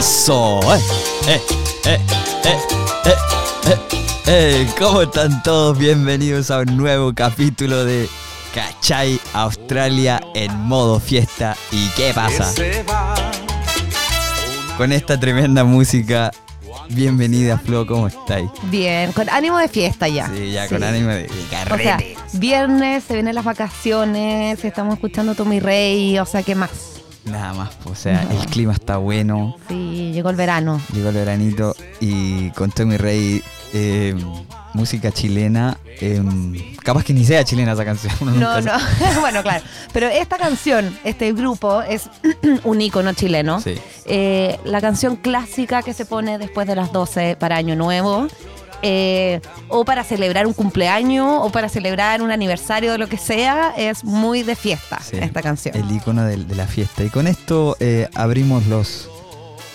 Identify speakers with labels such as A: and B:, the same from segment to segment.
A: Eso, eh, eh, eh, eh, eh, eh, eh. ¿Cómo están todos? Bienvenidos a un nuevo capítulo de Cachai Australia en modo fiesta. ¿Y qué pasa? Con esta tremenda música. Bienvenida, Flo, ¿cómo estáis?
B: Bien, con ánimo de fiesta ya.
A: Sí, ya con ánimo de, de
B: O sea,
A: carrete.
B: viernes, se vienen las vacaciones, estamos escuchando Tommy Rey, o sea, ¿qué más?
A: Nada más, o sea,
B: No.
A: el clima está bueno.
B: Sí, llegó el verano.
A: Llegó el veranito y con Tommy Rey, eh, música chilena. eh, capaz que ni sea chilena esa canción. uno
B: No, no, bueno, claro. Pero esta canción, este grupo, es un ícono chileno.
A: Sí.
B: Eh, la canción clásica que se pone después de las 12 para Año Nuevo. Eh, o para celebrar un cumpleaños o para celebrar un aniversario de lo que sea, es muy de fiesta
A: Sí,
B: esta canción.
A: El icono de, de la fiesta. Y con esto eh, abrimos los,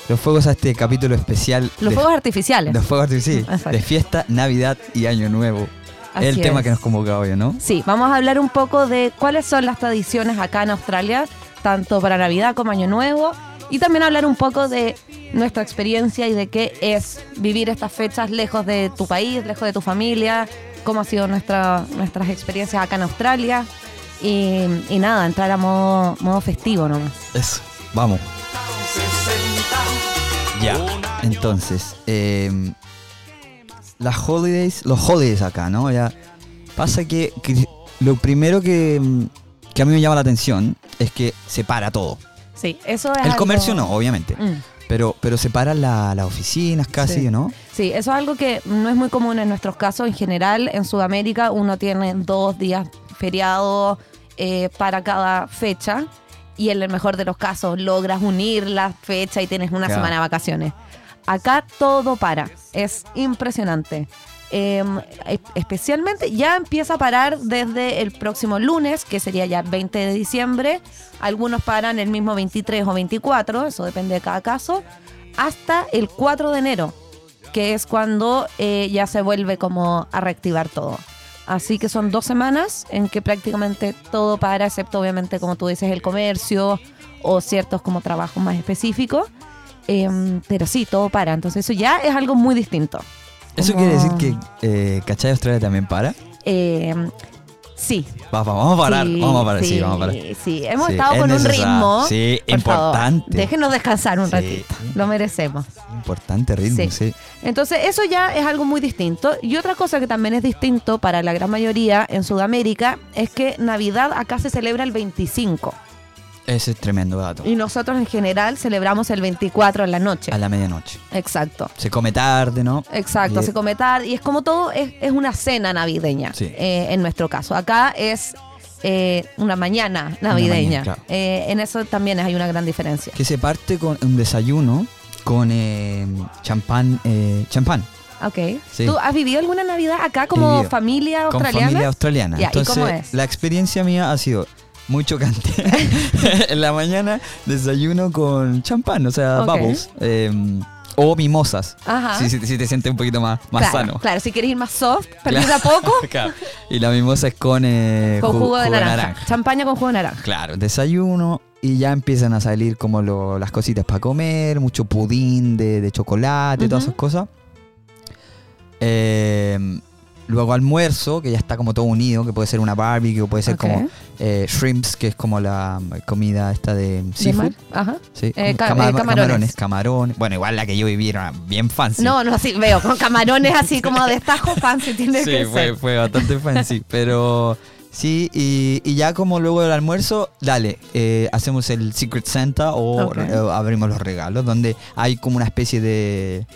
A: los fuegos a este capítulo especial.
B: Los
A: de,
B: fuegos artificiales.
A: Los fuegos artificiales,
B: Exacto.
A: de fiesta, Navidad y Año Nuevo.
B: Así
A: es el tema que nos convoca hoy, ¿no?
B: Sí, vamos a hablar un poco de cuáles son las tradiciones acá en Australia, tanto para Navidad como Año Nuevo, y también hablar un poco de nuestra experiencia y de qué es vivir estas fechas lejos de tu país, lejos de tu familia, cómo ha sido nuestra, nuestras experiencias acá en Australia. Y, nada, entrar a modo, modo festivo nomás.
A: Eso, vamos. Ya, entonces, eh, las holidays, los holidays acá, ¿no? Ya pasa que, que lo primero que, que a mí me llama la atención es que se para todo.
B: Sí, eso es
A: El
B: algo-
A: comercio no, obviamente,
B: Mm.
A: pero, pero se paran la- las oficinas casi,
B: Sí.
A: ¿no?
B: Sí, eso es algo que no es muy común en nuestros casos. En general, en Sudamérica uno tiene dos días feriados eh, para cada fecha y en el mejor de los casos logras unir la fecha y tienes una
A: Claro.
B: semana de vacaciones. Acá todo para, es impresionante. Eh, e- especialmente ya empieza a parar desde el próximo lunes, que sería ya 20 de diciembre. Algunos paran el mismo 23 o 24, eso depende de cada caso, hasta el 4 de enero que es cuando eh, ya se vuelve como a reactivar todo. Así que son dos semanas en que prácticamente todo para, excepto obviamente, como tú dices, el comercio o ciertos como trabajos más específicos. Em, pero sí, todo para. Entonces eso ya es algo muy distinto.
A: Eso quiere decir que eh, ¿Cachai Australia también para?
B: Em, sí.
A: Va- va- vamos a parar,
B: sí,
A: vamos a parar, sí, vamos a parar.
B: Sí, hemos
A: Sí,
B: estado
A: es
B: con un ritmo.
A: Sí,
B: por favor,
A: importante.
B: déjenos descansar un ratito. Lo merecemos.
A: Importante ritmo,
B: Sí.
A: sí.
B: Entonces, eso ya es algo muy distinto. Y otra cosa que también es distinto para la gran mayoría en Sudamérica es que Navidad acá se celebra el 25.
A: Ese es tremendo dato.
B: Y nosotros en general celebramos el 24 en la noche.
A: A la medianoche.
B: Exacto.
A: Se come tarde, ¿no?
B: Exacto,
A: Y-
B: se come tarde y es como todo, es, es una cena navideña
A: Sí.
B: eh, en nuestro caso. Acá es eh, una mañana navideña.
A: mañana, claro.
B: Eh, en eso también hay una gran diferencia.
A: Que se parte con un desayuno con eh, champán. eh, champán.
B: Ok.
A: Sí.
B: ¿Tú has vivido alguna Navidad acá como familia
A: Con
B: australiana?
A: familia australiana.
B: Ya, ¿y
A: Entonces,
B: cómo es?
A: la experiencia mía ha sido muy chocante. en la mañana desayuno con champán, o sea, bubbles. eh, o mimosas.
B: Ajá.
A: Si, si- si te sientes un poquito más, más
B: claro,
A: sano.
B: Claro, si quieres ir más soft, perder
A: Claro.
B: a poco,
A: Claro. Y la mimosa es con, eh,
B: con
A: ju-
B: jugo, de, naranja. Champaña con jugo de naranja.
A: Claro, desayuno y ya empiezan a salir como lo- las cositas para comer, mucho pudín de, de chocolate, todas esas cosas. Eh, luego almuerzo, que ya está como todo unido, que puede ser una barbecue, o puede ser como eh, shrimps, que es como la comida esta de
B: ¿De
A: seafood.
B: mar? Ajá.
A: Sí,
B: Eh, ca- eh, camarones.
A: camarones. Bueno, igual la que yo viví era bien fancy.
B: No, no, sí, veo, con camarones así como de tajo fancy tiene
A: Sí,
B: que
A: fue,
B: ser.
A: fue bastante fancy, pero sí, y, y ya como luego del almuerzo, dale, eh, hacemos el Secret Santa o abrimos los regalos, donde hay como una especie de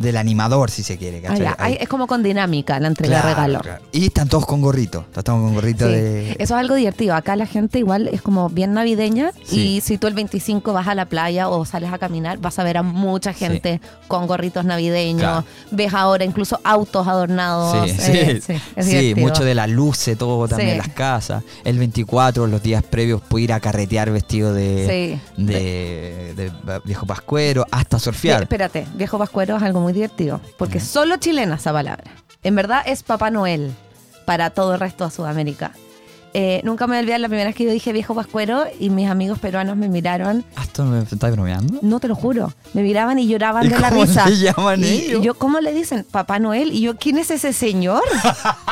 A: del animador, si se quiere,
B: Ah,
A: hay-
B: es como con dinámica la entrega de regalo.
A: claro. Y están todos con gorrito, están con gorrito
B: Sí.
A: de...
B: Eso es algo divertido. Acá la gente igual es como bien navideña
A: Sí.
B: y si tú el 25 vas a la playa o sales a caminar, vas a ver a mucha gente con gorritos navideños.
A: Claro.
B: Ves ahora incluso autos adornados.
A: Sí,
B: Eh,
A: sí, mucho de la luce, todo también las casas. El 24, los días previos, puedo ir a carretear vestido de, de, de viejo pascuero, hasta surfear.
B: espérate, viejo pascuero es algo muy divertido, porque solo chilena esa palabra. En verdad es Papá Noel para todo el resto de Sudamérica. Eh, nunca me voy a olvidar la primera vez que yo dije viejo pascuero y mis amigos peruanos me miraron.
A: ¿Ah, ¿Esto me estás bromeando?
B: No te lo juro. Me miraban y lloraban
A: ¿Y
B: de la
A: cómo
B: risa.
A: le llaman
B: y,
A: ellos?
B: y yo, ¿cómo le dicen? Papá Noel. Y yo, ¿quién es ese señor?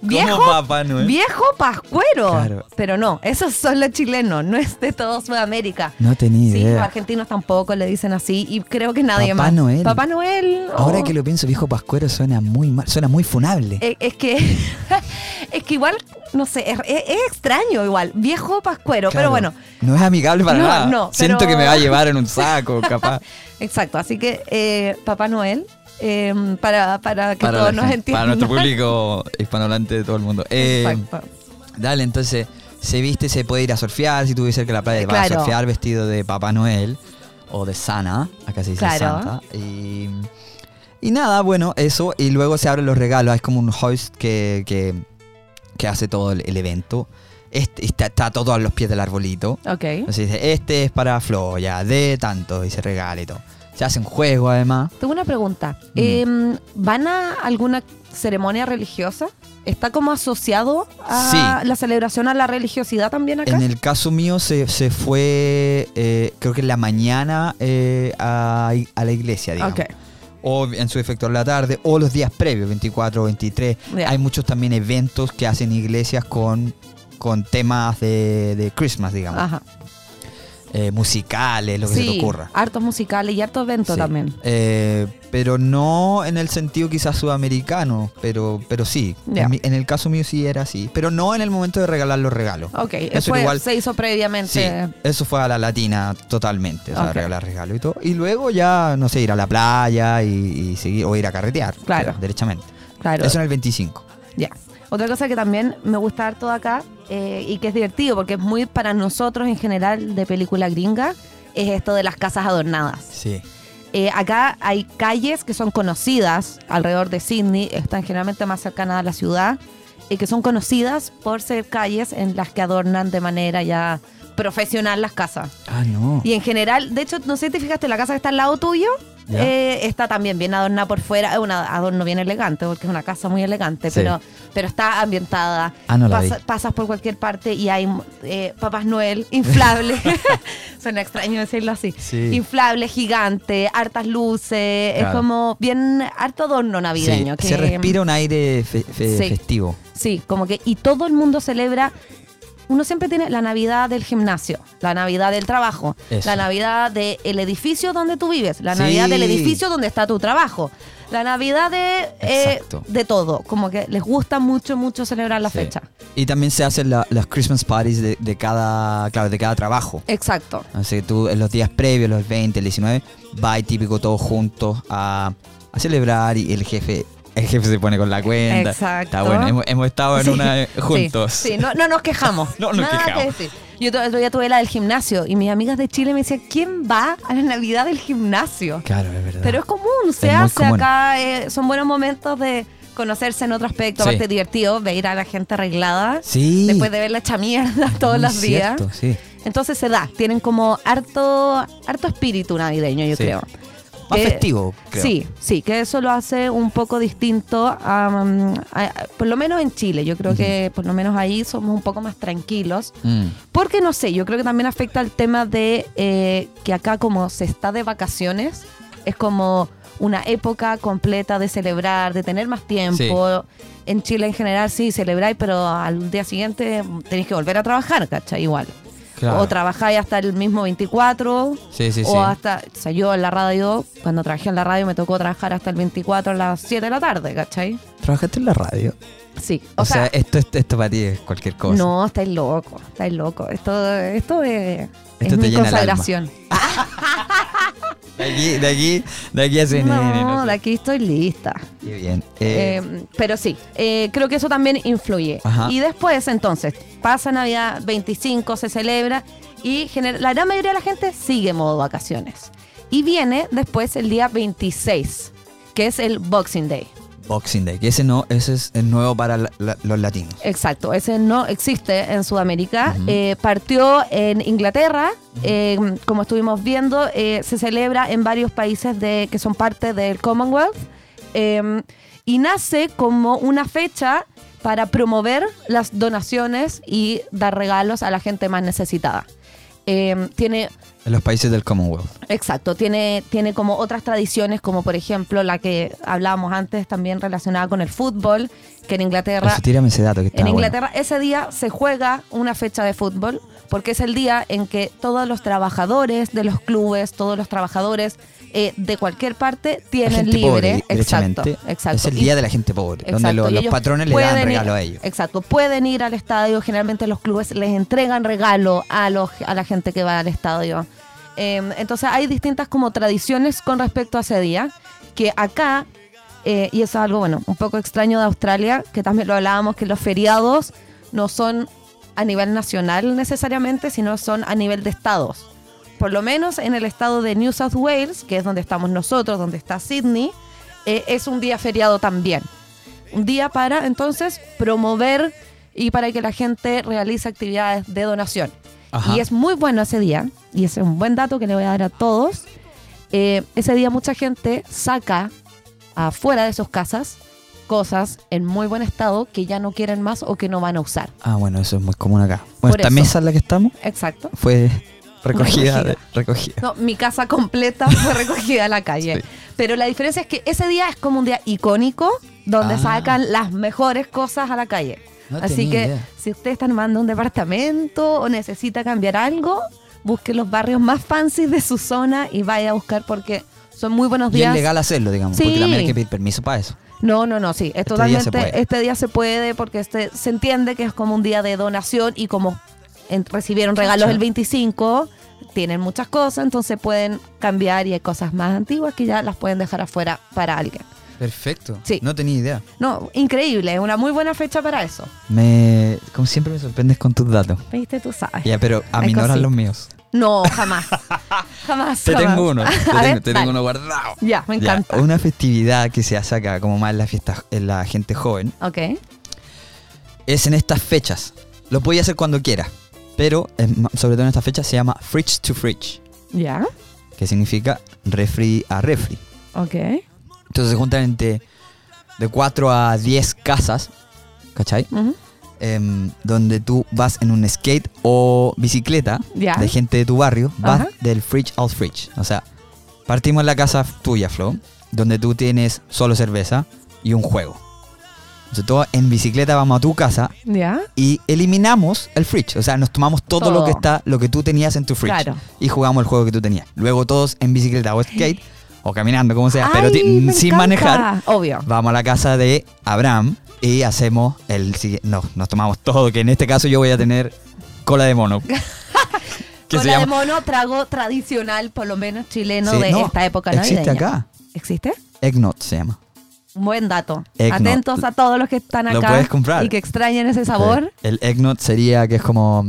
B: viejo,
A: Papá Noel?
B: viejo pascuero.
A: Claro.
B: Pero no, esos son los chilenos, no es de todo Sudamérica.
A: No tenía
B: Sí, los argentinos tampoco le dicen así y creo que nadie
A: Papá
B: más.
A: Noel.
B: Papá Noel.
A: Ahora
B: oh.
A: que lo pienso, viejo pascuero suena muy mal, suena muy funable.
B: Eh, Es que, es que igual, no sé, es, es- es extraño igual, viejo pascuero, pero bueno,
A: No es amigable para
B: No,
A: nada.
B: no,
A: Siento
B: pero-
A: que me va a llevar en un saco, capaz.
B: exacto, así que eh, Papá Noel, eh, para, para que
A: para,
B: todos nos entiendan.
A: para nuestro público hispanohablante de todo el mundo. Eh. Dale, entonces, se viste, se puede ir a surfear. Si cerca de la playa,
B: Eh,
A: vas a
B: claro.
A: surfear vestido de Papá Noel o de Sana. Acá se dice
B: Claro.
A: Santa. Y, y nada, bueno, eso. Y luego se abren los regalos. Es como un host que, que, que hace todo el, el evento. Este, está, está todo a los pies del arbolito.
B: Ok.
A: Entonces dice, este es para Flo, ya, de tanto. Y se regala y todo. Se hace un juego además.
B: Tengo una pregunta.
A: Mm.
B: Eh, ¿Van a alguna ceremonia religiosa? ¿Está como asociado a
A: Sí.
B: la celebración a la religiosidad también acá?
A: En el caso mío se, se fue, eh, creo que en la mañana eh, a, a la iglesia, digamos.
B: Ok.
A: O en su efecto en la tarde, o los días previos, 24, 23.
B: Ya.
A: Hay muchos también eventos que hacen iglesias con, con temas de, de Christmas, digamos.
B: Ajá.
A: Eh, musicales, lo que se
B: sí,
A: te ocurra.
B: hartos musicales y hartos eventos
A: Sí.
B: también.
A: Eh, pero no en el sentido quizás sudamericano, pero, pero sí. En, mi- en el caso mío sí era así. Pero no en el momento de regalar los regalos.
B: Ok,
A: Eso
B: fue-
A: igual-
B: se hizo
A: Sí,
B: previamente.
A: eso fue a la latina totalmente, o sea, regalar regalo y todo. Y luego ya, no sé, ir a la playa y, y seguir, o ir a carretear.
B: Claro.
A: o sea, derechamente.
B: Claro.
A: Eso en el 25.
B: Ya. Otra cosa que también me gusta harto de acá eh, y que es divertido porque es muy para nosotros en general de película gringa es esto de las casas adornadas.
A: Sí.
B: Eh, acá hay calles que son conocidas alrededor de Sydney, están generalmente más cercanas a la ciudad, y que son conocidas por ser calles en las que adornan de manera ya profesional las casas.
A: Ah, no.
B: Y en general, de hecho, no sé si te fijaste, la casa que está al lado tuyo eh, está también bien adornada por fuera. Es un adorno bien elegante, porque es una casa muy elegante,
A: Sí.
B: pero, pero está ambientada.
A: Ah, no la vi.
B: pasas por cualquier parte y hay eh, Papás Noel inflable. Suena extraño decirlo así.
A: Sí.
B: Inflable, gigante, hartas luces. Es como bien harto adorno navideño.
A: Sí,
B: que,
A: Se respira un aire fe- fe-
B: Sí.
A: festivo.
B: Sí, como que. Y todo el mundo celebra. Uno siempre tiene la Navidad del gimnasio, la Navidad del trabajo,
A: Eso.
B: la Navidad del edificio donde tú vives, la
A: Sí.
B: Navidad del edificio donde está tu trabajo, la Navidad de, eh, de todo. Como que les gusta mucho, mucho celebrar la
A: Sí.
B: fecha.
A: Y también se hacen la- las Christmas parties de, de cada, claro, de cada trabajo.
B: Exacto.
A: Así que tú en los días previos, los 20, el 19, va y típico todos juntos a, a celebrar y el jefe, el jefe se pone con la cuenta.
B: Exacto.
A: Está bueno, hemos, hemos estado en
B: Sí,
A: una eh,
B: sí,
A: juntos.
B: Sí, no, no nos quejamos.
A: No nos
B: Nada
A: quejamos.
B: que decir. Yo to- el otro día tuve la del gimnasio y mis amigas de Chile me decían, ¿quién va a la Navidad del gimnasio?
A: Claro, es verdad.
B: Pero es común, se hace
A: común.
B: acá, eh, son buenos momentos de conocerse en otro aspecto,
A: Sí.
B: aparte divertido, ver a la gente arreglada,
A: sí.
B: después de ver la hecha mierda todos
A: Muy
B: los días.
A: cierto, sí.
B: Entonces se da, tienen como harto, harto espíritu navideño, yo
A: Sí.
B: creo.
A: Más
B: Que-
A: festivo, creo.
B: Sí, sí, que eso lo hace un poco distinto, a, a- a- por lo menos en Chile. Yo creo que por lo menos ahí somos un poco más tranquilos.
A: Mm,
B: Porque no sé, yo creo que también afecta el tema de eh, que acá como se está de vacaciones, es como una época completa de celebrar, de tener más tiempo. En Chile en general sí celebráis, pero al día siguiente tenéis que volver a trabajar, ¿cachai? Igual.
A: Claro.
B: O trabajáis hasta el mismo 24,
A: Sí, sí, sí.
B: o hasta, o sea, yo en la radio, cuando trabajé en la radio me tocó trabajar hasta el 24 a las 7 de la tarde, ¿cachai?
A: ¿Trabajaste en la radio?
B: Sí.
A: O, sea, esto, esto, esto para ti es cualquier cosa.
B: no, estáis loco, estáis loco. Esto, esto es,
A: Esto
B: es
A: te
B: mi
A: llena el alma. De aquí, de aquí, de aquí a CNN.
B: No, de aquí estoy lista.
A: Qué bien. Eh,
B: Eh, pero sí, eh, creo que eso también influye.
A: Ajá.
B: Y después, entonces, pasa Navidad 25, se celebra y la gran mayoría de la gente sigue modo vacaciones. Y viene después el día 26, que es el Boxing Day.
A: Boxing Day, que ese no, ese es el nuevo para la- la- los latinos.
B: Exacto, ese no existe en Sudamérica. Eh, partió en Inglaterra, eh, como estuvimos viendo, eh, se celebra en varios países de, que son parte del Commonwealth. Y nace como una fecha para promover las donaciones y dar regalos a la gente más necesitada. Tiene
A: En los países del Commonwealth.
B: Exacto, tiene, tiene como otras tradiciones, como por ejemplo la que hablábamos antes, también relacionada con el fútbol, que en Inglaterra,
A: Eso, tírame ese dato que está
B: en
A: bueno.
B: Inglaterra ese día se juega una fecha de fútbol, porque es el día en que todos los trabajadores de los clubes, todos los trabajadores eh, de cualquier parte tienen libre.
A: pobre,
B: exacto.
A: Es el
B: Y-
A: día de la gente pobre, donde lo- los patrones le dan
B: ir-
A: regalo a ellos.
B: Exacto, pueden ir al estadio, generalmente los clubes les entregan regalo a, los, a la gente que va al estadio. Eh, entonces hay distintas como tradiciones con respecto a ese día, que acá, eh, y eso es algo bueno, un poco extraño de Australia, que también lo hablábamos, que los feriados no son a nivel nacional necesariamente, sino son a nivel de estados. Por lo menos en el estado de New South Wales, que es donde estamos nosotros, donde está Sydney, eh, es un día feriado también. Un día para entonces promover y para que la gente realice actividades de donación.
A: Ajá.
B: Y es muy bueno ese día, y ese es un buen dato que le voy a dar a todos. Eh, ese día mucha gente saca afuera de sus casas cosas en muy buen estado que ya no quieren más o que no van a usar.
A: Ah, bueno, eso es muy común acá. Bueno,
B: Por
A: esta
B: eso.
A: mesa en la que estamos
B: Exacto.
A: fue recogida.
B: Recogida.
A: de- recogida.
B: No, mi casa completa fue recogida en la calle.
A: Sí.
B: Pero la diferencia es que ese día es como un día icónico donde
A: Ah.
B: sacan las mejores cosas a la calle.
A: No
B: Así que
A: idea.
B: si usted está armando un departamento o necesita cambiar algo, busque los barrios más fancy de su zona y vaya a buscar porque son muy buenos
A: Y es
B: días.
A: legal hacerlo, digamos,
B: Sí.
A: porque también hay que pedir permiso para eso.
B: No, no, no, sí. Es
A: Este día
B: totalmente.
A: puede.
B: este día se puede porque este, se entiende que es como un día de donación y como en- recibieron regalos el 25, tienen muchas cosas, entonces pueden cambiar y hay cosas más antiguas que ya las pueden dejar afuera para alguien.
A: Perfecto.
B: Sí.
A: No tenía idea.
B: No, increíble, es una muy buena fecha para eso.
A: Me, como siempre me sorprendes con tus datos.
B: ¿Viste? Tú sabes.
A: Ya, pero aminoran los míos.
B: No, jamás. jamás.
A: Te
B: jamás.
A: tengo uno. Te tengo,
B: ver,
A: te tengo uno guardado.
B: Ya, me
A: Ya,
B: encanta.
A: una festividad que se hace acá, como más en la fiesta, en la gente joven,
B: Ok.
A: es en estas fechas. Lo podía hacer cuando quiera, pero sobre todo en estas fechas se llama fridge to fridge,
B: Ya.
A: que significa refri a refri.
B: Ok.
A: Entonces se juntan entre de 4 a 10 casas, ¿cachai? Em, donde tú vas en un skate o bicicleta de gente de tu barrio, vas del fridge al fridge. O sea, partimos en la casa tuya, Flo, donde tú tienes solo cerveza y un juego. Todos en bicicleta vamos a tu casa
B: Ya.
A: y eliminamos el fridge. O sea, nos tomamos todo,
B: Todo.
A: lo que está, lo que tú tenías en tu fridge.
B: Claro.
A: Y jugamos el juego que tú tenías. Luego todos en bicicleta o skate o caminando, como sea, pero
B: Ay,
A: sin
B: encanta.
A: manejar.
B: Obvio.
A: Vamos a la casa de Abraham y hacemos el No, nos tomamos todo, que en este caso yo voy a tener cola de mono.
B: Cola de
A: llama.
B: mono, trago tradicional, por lo menos chileno,
A: Sí,
B: de
A: no,
B: esta época
A: existe
B: navideña.
A: acá.
B: ¿Existe?
A: Eggnog se llama.
B: Buen dato.
A: Eggnog.
B: Atentos a todos los que están
A: Lo
B: acá
A: puedes comprar.
B: y que extrañen ese sabor.
A: El eggnog sería que es como.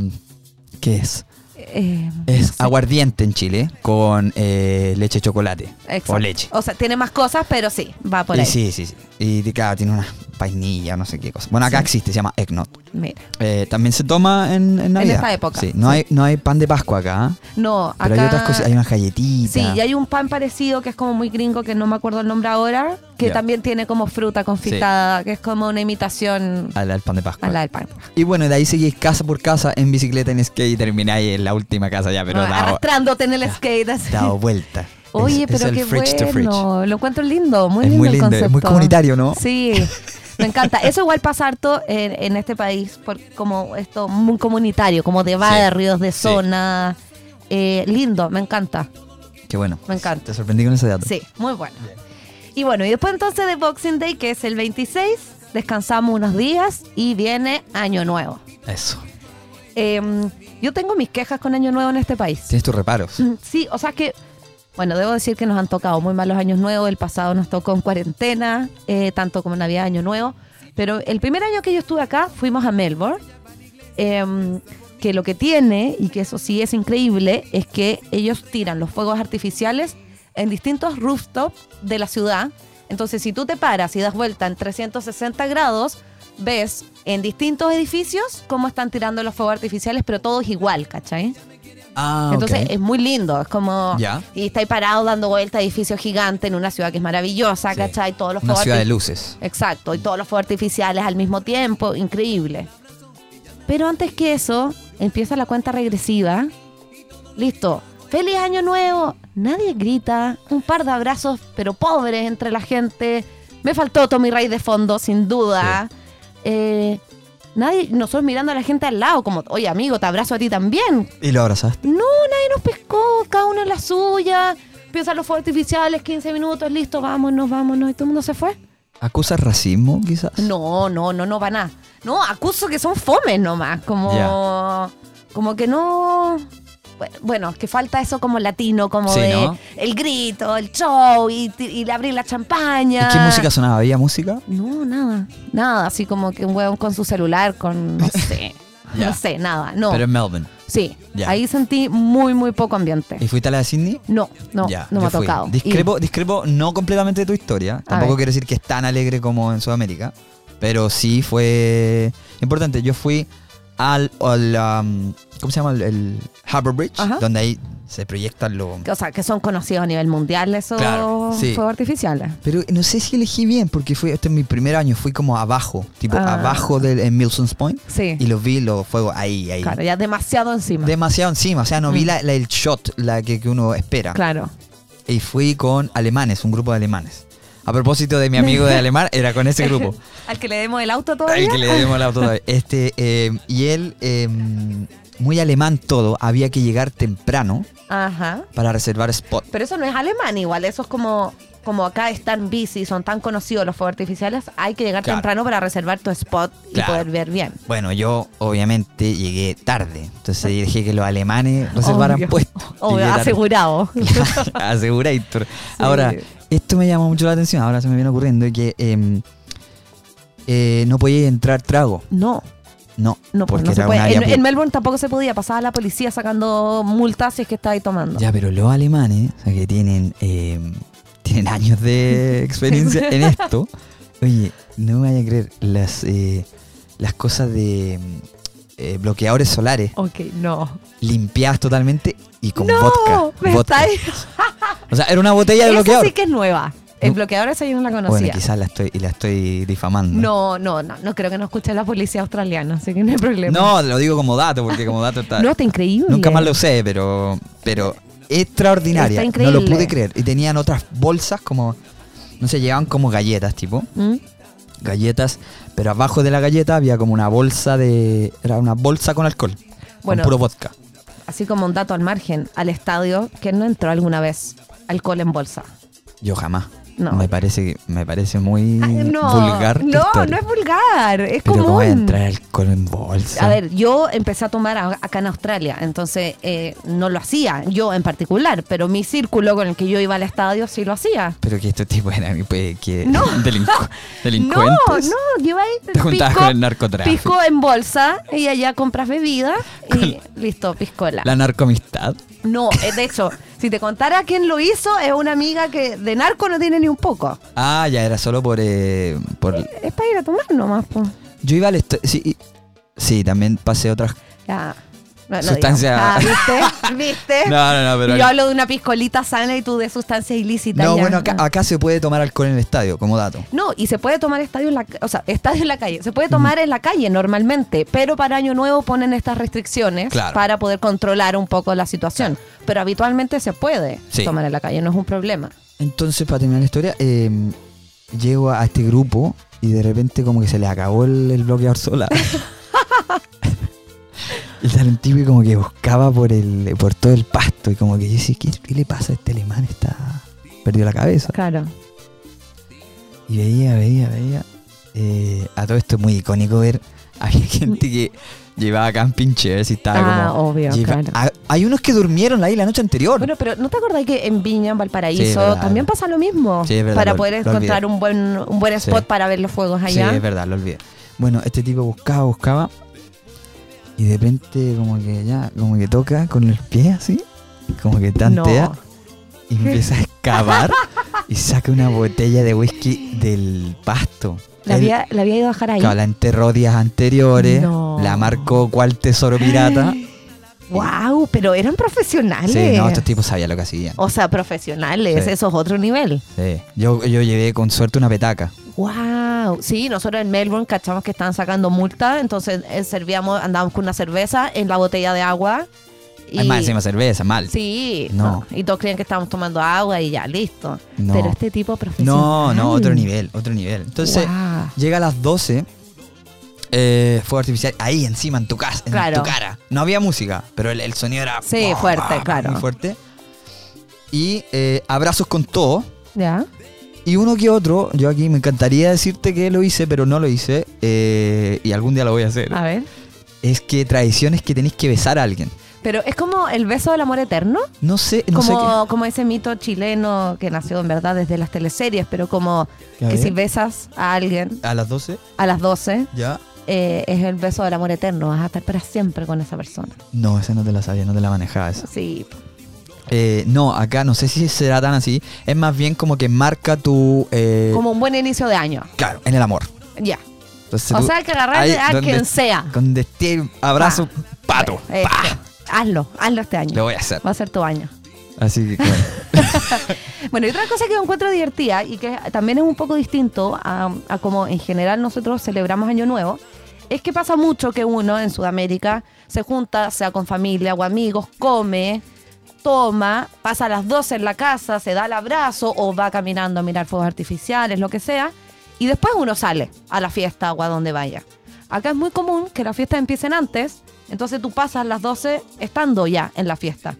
A: ¿Qué es?
B: Eh,
A: Es
B: no sé.
A: aguardiente en Chile con eh, leche de chocolate.
B: Exacto.
A: O leche.
B: O sea, tiene más cosas, pero sí, va por
A: Y
B: ahí.
A: sí, sí, sí. Y de- claro, tiene una vainilla, no sé qué cosa. Bueno, acá
B: Sí.
A: existe, se llama eggnog.
B: Mira.
A: Eh, también se toma en, en Navidad.
B: esta época,
A: Sí, no,
B: sí.
A: Hay, no hay pan de Pascua acá, ¿ah?
B: No,
A: pero
B: acá...
A: hay otras cosas, hay unas galletitas.
B: Sí, y hay un pan parecido que es como muy gringo, que no me acuerdo el nombre ahora, que también tiene como fruta confitada, que es como una imitación
A: al, al pan de Pascua.
B: a la del pan.
A: Y bueno, de ahí seguís casa por casa en bicicleta, en skate y termináis en la última casa ya, pero
B: No,
A: dado,
B: arrastrándote en el skate. así.
A: dado vuelta.
B: Oye,
A: Es-
B: pero qué bueno. Lo encuentro lindo, muy
A: Es
B: lindo
A: muy
B: el
A: es
B: concepto.
A: muy comunitario, ¿no?
B: Sí, me encanta. Eso igual pasa harto en, en este país, por, como esto muy comunitario, como de barrios, de
A: sí.
B: zona. Eh, lindo, me encanta.
A: Qué bueno.
B: Me encanta.
A: Te sorprendí con ese dato.
B: Sí, muy bueno. Y bueno, y después entonces de Boxing Day, que es el 26, descansamos unos días y viene Año Nuevo.
A: Eso.
B: Em, yo tengo mis quejas con Año Nuevo en este país.
A: Tienes tus reparos.
B: Sí, o sea que, bueno, debo decir que nos han tocado muy mal los años nuevos. El pasado nos tocó en cuarentena, eh, tanto como Navidad, Año Nuevo. Pero el primer año que yo estuve acá, fuimos a Melbourne. em, que lo que tiene, y que eso sí es increíble, es que ellos tiran los fuegos artificiales en distintos rooftops de la ciudad. Entonces, si tú te paras y das vuelta en 360 grados, ves en distintos edificios cómo están tirando los fuegos artificiales, pero todos igual, ¿cachai?
A: Ah,
B: Entonces es muy lindo, es como...
A: Ya.
B: Y está ahí parado dando vuelta a edificios gigantes en una ciudad que es maravillosa,
A: Sí.
B: ¿cachai? Todos los
A: Una ciudad de luces.
B: Exacto, y todos los fuegos artificiales al mismo tiempo, increíble. Pero antes que eso, empieza la cuenta regresiva. Listo. ¡Feliz Año Nuevo! Nadie grita. Un par de abrazos, pero pobres entre la gente. Me faltó Tommy Ray de fondo, sin duda. Eh, nadie, nosotros mirando a la gente al lado, como, oye amigo, te abrazo a ti también.
A: ¿Y lo abrazaste?
B: No, nadie nos pescó, cada uno en la suya. Empiezan los fuegos artificiales, 15 minutos, listo, vámonos, vámonos. Y todo el mundo se fue.
A: ¿Acusas racismo, quizás?
B: No, no, no, no va nada. No, acuso que son fomes nomás, como, como que no. Bueno, Bueno, que falta eso como latino, como
A: Sí,
B: de
A: ¿no?
B: el grito, el show y, abrir la champaña.
A: ¿Y qué música sonaba? ¿Había música?
B: No, nada, nada, así como que un hueón con su celular, con, no sé, no sé, nada, no.
A: Pero en Melbourne.
B: sí, ahí sentí muy, muy poco ambiente.
A: ¿Y fuiste a la de Sydney?
B: No, no, no me ha
A: fui.
B: tocado.
A: Discrepo, discrepo no completamente de tu historia. Tampoco quiero decir que es tan alegre como en Sudamérica. Pero sí fue importante. Yo fui al, al, um, ¿cómo se llama? El, el Harbour Bridge,
B: Ajá.
A: donde ahí se proyectan los...
B: O sea, que son conocidos a nivel mundial esos
A: Claro, sí.
B: fuegos artificiales.
A: Pero no sé si elegí bien, porque fui, este es mi primer año, fui como abajo, tipo
B: Ah.
A: abajo del, en Milson's Point.
B: Sí,
A: Y los vi, los fuegos ahí, ahí.
B: claro, ya demasiado encima.
A: Demasiado encima, o sea, no vi
B: Mm.
A: la, la- el shot, la que, que uno espera.
B: claro.
A: Y fui con alemanes, un grupo de alemanes. A propósito de mi amigo de alemán, era con ese grupo.
B: Al que le demos el auto todavía.
A: Al que le demos el auto todavía. Este, eh, y él, eh, muy alemán todo, había que llegar temprano
B: Ajá.
A: para reservar spot.
B: Pero eso no es alemán igual, eso es como, como acá están bici, son tan conocidos los fuegos artificiales, hay que llegar
A: Claro.
B: temprano para reservar tu spot y
A: Claro.
B: poder ver bien.
A: Bueno, yo obviamente llegué tarde, entonces dije que los alemanes reservaran
B: Obvio.
A: puestos.
B: Obvio,
A: tarde.
B: asegurado.
A: Asegurator. Ahora, esto me llamó mucho la atención, ahora se me viene ocurriendo que eh, eh, no podía entrar trago.
B: No,
A: No,
B: no, pues,
A: porque
B: no se puede. En, Melbourne tampoco se podía, pasaba la policía sacando multas si es que estaba ahí tomando.
A: Ya, pero los alemanes, o sea, que tienen, eh, tienen años de experiencia en esto, oye, no me vaya a creer, las, eh, las cosas de mm, eh, bloqueadores solares
B: Ok, no.
A: limpiadas totalmente y con
B: no,
A: vodka.
B: me
A: vodka.
B: estáis-
A: O sea, era una botella de
B: Esa
A: bloqueador.
B: sí que es nueva. El bloqueador esa yo no la
A: Bueno,
B: conocía.
A: quizás la estoy, la estoy difamando.
B: No, no, no, no creo que no escuche la policía australiana, así que no hay problema.
A: No, lo digo como dato, porque como dato está...
B: no está increíble.
A: Nunca más lo sé, pero, pero extraordinaria.
B: Está
A: No lo
B: increíble.
A: pude creer. Y tenían otras bolsas como, no sé, llevaban como galletas, tipo.
B: ¿Mm?
A: Galletas, pero abajo de la galleta había como una bolsa de... Era una bolsa con alcohol.
B: Bueno.
A: Con puro vodka.
B: Así como un dato al margen, al estadio, que no entró alguna vez alcohol en bolsa.
A: Yo jamás.
B: No.
A: Me parece, me parece muy
B: Ay, no,
A: vulgar.
B: no,
A: historia.
B: no es vulgar, es
A: Pero
B: común.
A: ¿cómo va a entrar alcohol en bolsa?
B: A ver, yo empecé a tomar acá en Australia, entonces eh, no lo hacía, yo en particular, pero mi círculo con el que yo iba al estadio sí lo hacía.
A: Pero que estos tipos eran pues, que
B: No.
A: delincu- delincuentes.
B: No, no,
A: Te juntabas con el narcotráfico.
B: pisco en bolsa y allá compras bebida y listo, piscola.
A: La narcomistad.
B: No, eh, de hecho, si te contara quién lo hizo, es una amiga que de narco no tiene ni un poco.
A: Ah, ya era solo por... eh, por
B: Es para ir a tomar nomás, po.
A: Yo iba al... Sí, y- sí, también pasé otras...
B: Ya. No, no
A: Sustancia-
B: digamos. Ah, ¿viste? ¿Viste?
A: No, no, no, pero...
B: Yo hablo de una piscolita sana y tú de sustancias ilícitas.
A: No,
B: ya.
A: bueno, acá, acá se puede tomar alcohol en el estadio, como dato.
B: No, y se puede tomar estadio en la, o sea, estadio en la calle. Se puede tomar en la calle normalmente, pero para Año Nuevo ponen estas restricciones
A: Claro.
B: para poder controlar un poco la situación. Pero habitualmente se puede
A: Sí.
B: tomar en la calle, no es un problema.
A: Entonces, para terminar la historia, eh, llego a este grupo y de repente como que se le acabó el, el bloqueador solar. tipo y como que buscaba por el por todo el pasto y como que yo decía, ¿qué, qué le pasa a este alemán? Está perdió la cabeza.
B: Claro.
A: Y veía, veía, veía. eh, a todo esto es muy icónico ver. Había gente que llevaba camping chairs y estaba
B: Ah,
A: como...
B: obvio,
A: lleva-
B: claro.
A: Ah, hay unos que durmieron ahí la noche anterior.
B: Bueno, pero ¿no te acordás que en Viña, en Valparaíso,
A: Sí, verdad,
B: también pasa lo mismo?
A: Sí, es verdad,
B: para
A: lo-
B: poder
A: lo
B: encontrar
A: olvidé.
B: un buen, un buen
A: Sí.
B: spot para ver los fuegos allá.
A: Sí, es verdad, lo olvidé. Bueno, este tipo buscaba, buscaba. Y de repente como que ya, como que toca con el pie así. Como que tantea.
B: No.
A: Y empieza a excavar. y saca una botella de whisky del pasto.
B: La
A: Él,
B: había, la había ido a dejar ahí.
A: claro, la enterró días anteriores.
B: No.
A: La marcó cual tesoro pirata.
B: ¡Wow! Pero eran profesionales.
A: Sí, no, estos tipos sabían lo que hacían.
B: O sea, profesionales,
A: Sí.
B: eso es otro nivel.
A: Sí. Yo, yo llevé con suerte una petaca.
B: ¡Wow! Sí, nosotros en Melbourne cachamos que estaban sacando multa, entonces eh, servíamos, andábamos con una cerveza en la botella de agua.
A: Es más, encima cerveza, mal.
B: Sí,
A: No.
B: no. Y todos creían que estábamos tomando agua y ya, listo.
A: No.
B: Pero este tipo profesional.
A: No, no, otro nivel, otro nivel. Entonces, llega a las 12, eh, fuego artificial, ahí encima, en tu casa, en
B: Claro.
A: tu cara. No había música, pero el, el sonido era...
B: Sí, fuerte, claro.
A: Muy fuerte. Y eh, abrazos con todo.
B: ¿Ya?
A: Y uno que otro, yo aquí me encantaría decirte que lo hice, pero no lo hice. eh, y algún día lo voy a hacer.
B: A ver.
A: Es que tradiciones que tenéis que besar a alguien.
B: Pero es como el beso del amor eterno.
A: No sé, no sé
B: como, como ese mito chileno que nació en verdad desde las teleseries, pero como que
A: ver.
B: si besas a alguien.
A: A las 12,
B: a las 12,
A: ya.
B: eh, es el beso del amor eterno. Vas a estar para siempre con esa persona.
A: No, esa no te la sabía, no te la manejaba esa.
B: Sí.
A: Eh, no, acá no sé si será tan así. Es más bien como que marca tu. eh,
B: Como un buen inicio de año.
A: Claro, en el amor.
B: Ya.
A: Entonces
B: O sea, que agarrar a
A: donde-
B: quien sea.
A: Donde esté abrazo, pato.
B: Eh,
A: pa.
B: este, hazlo, hazlo este año.
A: Lo voy a hacer.
B: Va a ser tu año.
A: Así que, bueno.
B: Bueno, y otra cosa que encuentro divertida y que también es un poco distinto a, a como en general nosotros celebramos Año Nuevo, es que pasa mucho que uno en Sudamérica se junta, sea con familia o amigos, come, toma, pasa las 12 en la casa, se da el abrazo o va caminando a mirar fuegos artificiales, lo que sea, y después uno sale a la fiesta o a donde vaya. Acá es muy común que las fiestas empiecen antes, entonces tú pasas las 12 estando ya en la fiesta.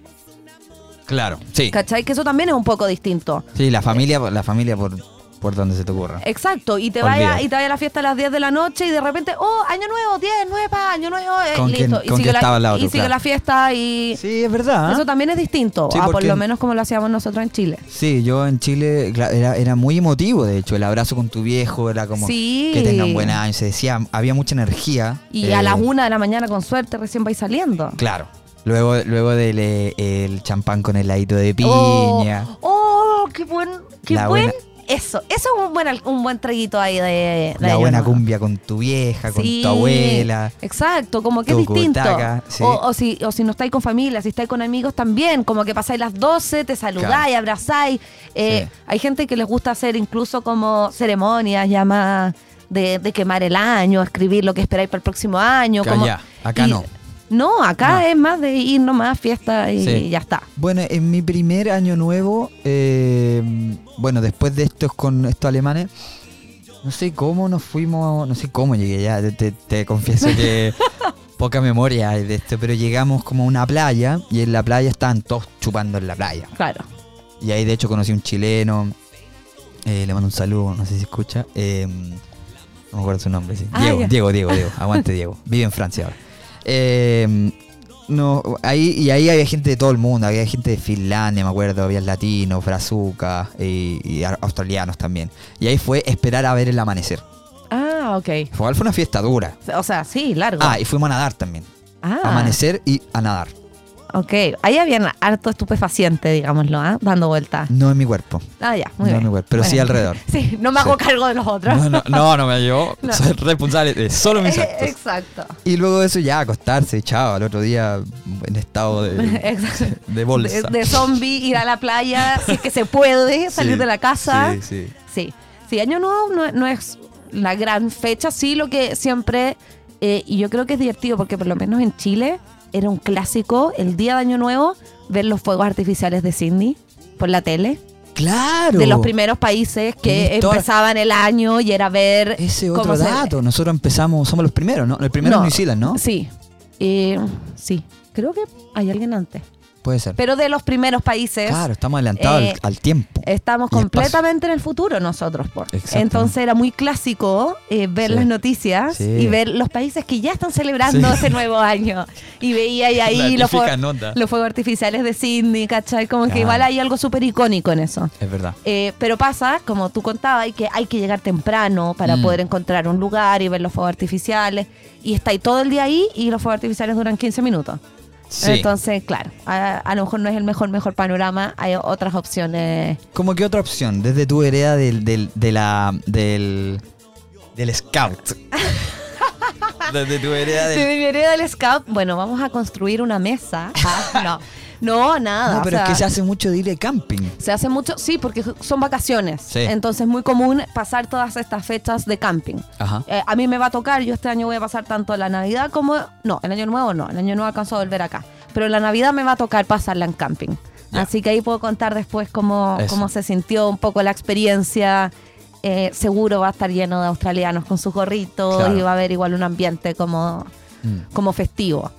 A: claro, sí.
B: ¿Cachai? Que eso también es un poco distinto.
A: Sí, la familia, la familia por, por donde se te ocurra.
B: Exacto, y te
A: Olvida.
B: vaya y te vaya a la fiesta a las 10 de la noche y de repente, oh, año nuevo, 10, 9, año nuevo, eh,
A: Con
B: listo.
A: quien-
B: y
A: con
B: sigue la,
A: estaba al lado
B: y
A: tú,
B: sigue
A: claro.
B: la fiesta y
A: Sí, es verdad.
B: eso también es distinto,
A: Sí,
B: a por lo menos como lo hacíamos nosotros en Chile.
A: Sí, yo en Chile era, era muy emotivo, de hecho, el abrazo con tu viejo era como
B: Sí.
A: que tengan buen año, se decía, había mucha energía.
B: Y
A: eh,
B: a las 1 de la mañana con suerte recién vais saliendo.
A: Claro. Luego, luego del eh, el champán con heladito de
B: Oh,
A: piña.
B: Oh, qué buen, qué
A: La
B: buen.
A: buena-
B: Eso, eso es un buen, un buen traguito ahí de, de
A: la buena cumbia con tu vieja, con
B: Sí,
A: tu abuela.
B: Exacto, como que es distinto.
A: sí.
B: o, o si, o si no estáis con familia, si estáis con amigos también, como que pasáis las 12, te saludáis,
A: Claro.
B: abrazáis. Eh,
A: Sí.
B: Hay gente que les gusta hacer incluso como ceremonias ya más de, de quemar el año, escribir lo que esperáis para el próximo año. Como-
A: ya, acá
B: y-
A: no.
B: No, acá
A: No.
B: es más de ir nomás, fiesta y
A: Sí.
B: ya está.
A: Bueno, en mi primer año nuevo, eh, bueno, después de estos con estos alemanes, no sé cómo nos fuimos, no sé cómo llegué ya, te, te- te confieso que poca memoria hay de esto, pero llegamos como a una playa y en la playa estaban todos chupando en la playa.
B: Claro.
A: Y ahí de hecho conocí a un chileno, eh, le mando un saludo, no sé si escucha, eh, no me acuerdo su nombre, sí.
B: Ah,
A: Diego. Diego, Diego, Diego, aguante Diego, vive en Francia ahora. Eh, no, ahí, y ahí había gente de todo el mundo, había gente de Finlandia, me acuerdo, había latinos, brazucas y, australianos también. Y ahí fue esperar a ver el amanecer.
B: Ah, ok.
A: Fue, fue una fiesta dura.
B: O sea, sí, largo.
A: Ah, y fuimos a nadar también.
B: Ah,
A: Amanecer y a nadar.
B: Ok. Ahí habían harto estupefaciente, digámoslo, ¿ah? dando vueltas.
A: No en mi cuerpo.
B: Ah, ya, muy
A: No,
B: bien.
A: mi cuerpo, pero sí alrededor.
B: Sí, no me hago
A: Sí.
B: cargo de los otros.
A: No, no, no, no me yo
B: No.
A: soy responsable de solo mis
B: Eh,
A: actos.
B: Exacto.
A: Y luego de eso ya acostarse, chao, al otro día en estado de,
B: Exacto.
A: de bolsa.
B: De, de zombie, ir a la playa, si es que se puede, salir
A: Sí,
B: de la casa.
A: Sí, sí.
B: Sí. Sí, Año Nuevo no, no es la gran fecha, sí lo que siempre, eh, y yo creo que es divertido porque por lo menos en Chile era un clásico el día de Año Nuevo ver los fuegos artificiales de Sydney por la tele.
A: Claro.
B: De los primeros países que empezaban el año y era ver...
A: Ese otro
B: se-
A: dato. Nosotros empezamos, somos los primeros, ¿no? El primero
B: No.
A: es New Zealand, ¿no?
B: Sí. Eh, sí. Creo que hay alguien antes.
A: Puede ser.
B: Pero de los primeros países...
A: claro, estamos adelantados
B: eh,
A: al, al tiempo.
B: Estamos
A: espacio.
B: completamente en el futuro nosotros. Por. Entonces era muy clásico eh, ver
A: Sí.
B: las noticias
A: Sí.
B: y ver los países que ya están celebrando
A: Sí.
B: ese nuevo año. Y veía y ahí los, fuegos- los fuegos artificiales de Sydney, ¿cachai? Como que igual hay algo súper icónico en eso.
A: Es verdad.
B: Eh, pero pasa, como tú contabas, que hay que llegar temprano para
A: Mm.
B: poder encontrar un lugar y ver los fuegos artificiales. Y está ahí todo el día ahí y los fuegos artificiales duran 15 minutos.
A: Sí.
B: Entonces, claro, a, a lo mejor no es el mejor, mejor panorama. Hay otras opciones.
A: Como que otra opción, desde tu hereda del, del, de la, del, del scout. Desde tu
B: Desde
A: del...
B: mi vereda del scout, bueno, vamos a construir una mesa. Ah, no, no, nada.
A: No, pero
B: o
A: es que se hace mucho de ir de camping.
B: Se hace mucho, sí, porque son vacaciones.
A: Sí.
B: Entonces es muy común pasar todas estas fechas de camping.
A: Ajá.
B: Eh, a mí me va a tocar, yo este año voy a pasar tanto la Navidad como... No, el año nuevo no, el año nuevo alcanzo a volver acá. Pero la Navidad me va a tocar pasarla en camping. Así que ahí puedo contar después cómo,
A: Eso.
B: cómo se sintió un poco la experiencia. Eh, seguro va a estar lleno de australianos con sus gorritos
A: Claro.
B: y va a haber igual un ambiente como,
A: Mm.
B: como festivo.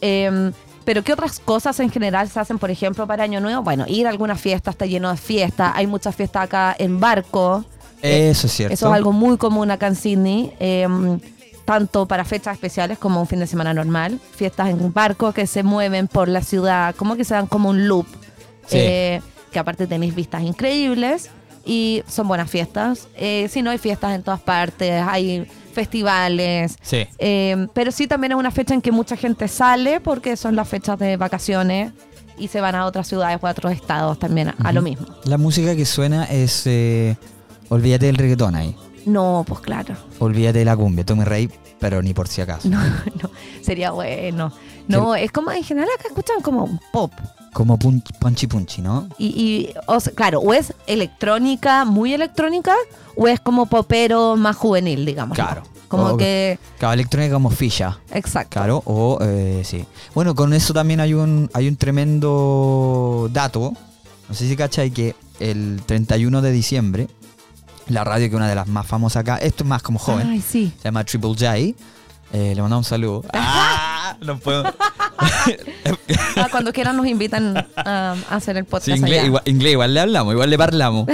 B: Eh, pero ¿qué otras cosas en general se hacen, por ejemplo, para Año Nuevo? Bueno, ir a alguna fiesta, está lleno de fiestas. Hay muchas fiestas acá en barco.
A: Eso es cierto.
B: Eso es algo muy común acá en Sydney, eh, tanto para fechas especiales como un fin de semana normal. Fiestas en barco que se mueven por la ciudad, como que se dan como un loop.
A: Sí.
B: eh, que aparte tenéis vistas increíbles y son buenas fiestas. Eh, si no, hay fiestas en todas partes, hay festivales.
A: Sí.
B: Eh, pero sí también es una fecha en que mucha gente sale porque son las fechas de vacaciones y se van a otras ciudades o a otros estados también a, a lo mismo.
A: La música que suena es... eh, olvídate del reggaetón ahí.
B: No, pues claro.
A: Olvídate de la cumbia. Tommy Rey, pero ni por si acaso.
B: No, no, sería bueno. No, es como en general acá escuchan como pop.
A: Como pun- Punchy Punchy, ¿no?
B: Y, y o sea, claro, o es electrónica, muy electrónica, o es como popero más juvenil, digamos.
A: Claro.
B: Como
A: O-
B: que,
A: Claro, electrónica como Fisha.
B: exacto.
A: Claro, o eh, sí. Bueno, con eso también hay un, hay un tremendo dato. No sé si cachai que el 31 de diciembre, la radio que es una de las más famosas acá, esto es más como joven,
B: Ay, sí.
A: se llama Triple J. eh, le mandamos un saludo. ¡Ah! No puedo.
B: Ah, cuando quieran nos invitan a, a hacer el podcast
A: Sí, inglés,
B: allá.
A: igual, inglés, igual le hablamos, igual le parlamos.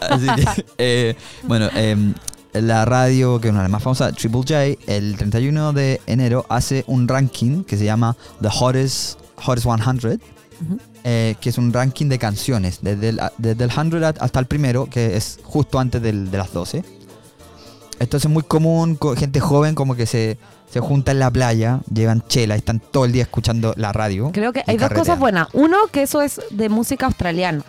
A: Así que, eh, bueno, em, la radio, que es una de las más famosas, Triple J, el 31 de enero hace un ranking que se llama The Hottest, Hottest 100, eh, que es un ranking de canciones, desde el, desde el 100 a- hasta el primero, que es justo antes del- de las 12. Esto es muy común, co- gente joven como que se, se junta en la playa, llevan chela y están todo el día escuchando la radio.
B: Creo que hay dos cosas buenas. Uno, que eso es de música australiana.